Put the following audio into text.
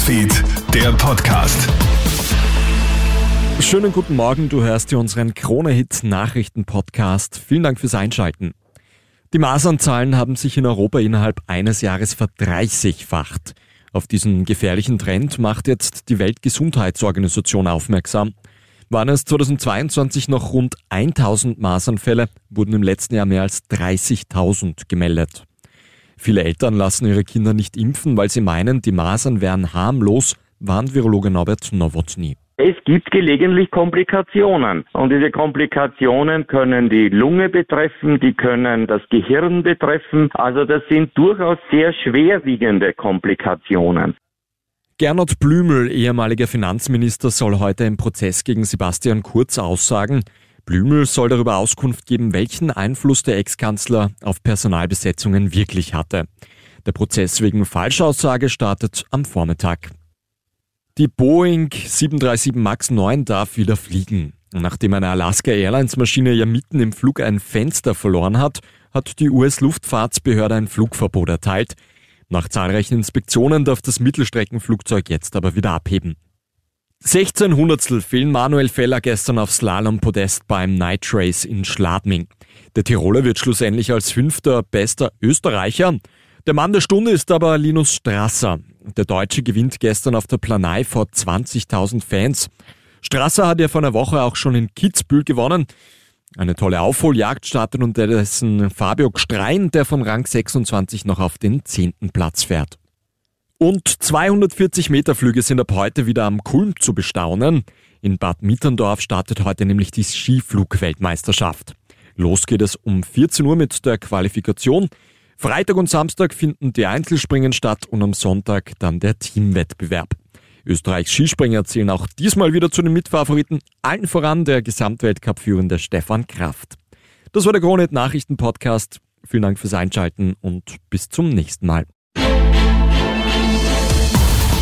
Newsfeed, der Podcast. Schönen guten Morgen, du hörst hier unseren Krone-Hit Nachrichten-Podcast. Vielen Dank fürs Einschalten. Die Masernzahlen haben sich in Europa innerhalb eines Jahres verdreißigfacht. Auf diesen gefährlichen Trend macht jetzt die Weltgesundheitsorganisation aufmerksam. Waren es 2022 noch rund 1000 Masernfälle, wurden im letzten Jahr mehr als 30.000 gemeldet. Viele Eltern lassen ihre Kinder nicht impfen, weil sie meinen, die Masern wären harmlos, warnt Virologe Norbert Nowotny. Es gibt gelegentlich Komplikationen und diese Komplikationen können die Lunge betreffen, die können das Gehirn betreffen. Also das sind durchaus sehr schwerwiegende Komplikationen. Gernot Blümel, ehemaliger Finanzminister, soll heute im Prozess gegen Sebastian Kurz aussagen. Blümel soll darüber Auskunft geben, welchen Einfluss der Ex-Kanzler auf Personalbesetzungen wirklich hatte. Der Prozess wegen Falschaussage startet am Vormittag. Die Boeing 737 MAX 9 darf wieder fliegen. Nachdem eine Alaska Airlines Maschine ja mitten im Flug ein Fenster verloren hat, hat die US-Luftfahrtsbehörde ein Flugverbot erteilt. Nach zahlreichen Inspektionen darf das Mittelstreckenflugzeug jetzt aber wieder abheben. 16 Hundertstel fehlen Manuel Feller gestern auf Slalom-Podest beim Night Race in Schladming. Der Tiroler wird schlussendlich als fünfter bester Österreicher. Der Mann der Stunde ist aber Linus Strasser. Der Deutsche gewinnt gestern auf der Planei vor 20.000 Fans. Strasser hat ja vor einer Woche auch schon in Kitzbühel gewonnen. Eine tolle Aufholjagd startet unterdessen Fabio Gstrein, der von Rang 26 noch auf den 10. Platz fährt. Und 240 Meter Flüge sind ab heute wieder am Kulm zu bestaunen. In Bad Mitterndorf startet heute nämlich die Skiflugweltmeisterschaft. Los geht es um 14 Uhr mit der Qualifikation. Freitag und Samstag finden die Einzelspringen statt und am Sonntag dann der Teamwettbewerb. Österreichs Skispringer zählen auch diesmal wieder zu den Mitfavoriten, allen voran der Gesamtweltcup-führende Stefan Kraft. Das war der Kronet Nachrichten Podcast. Vielen Dank fürs Einschalten und bis zum nächsten Mal.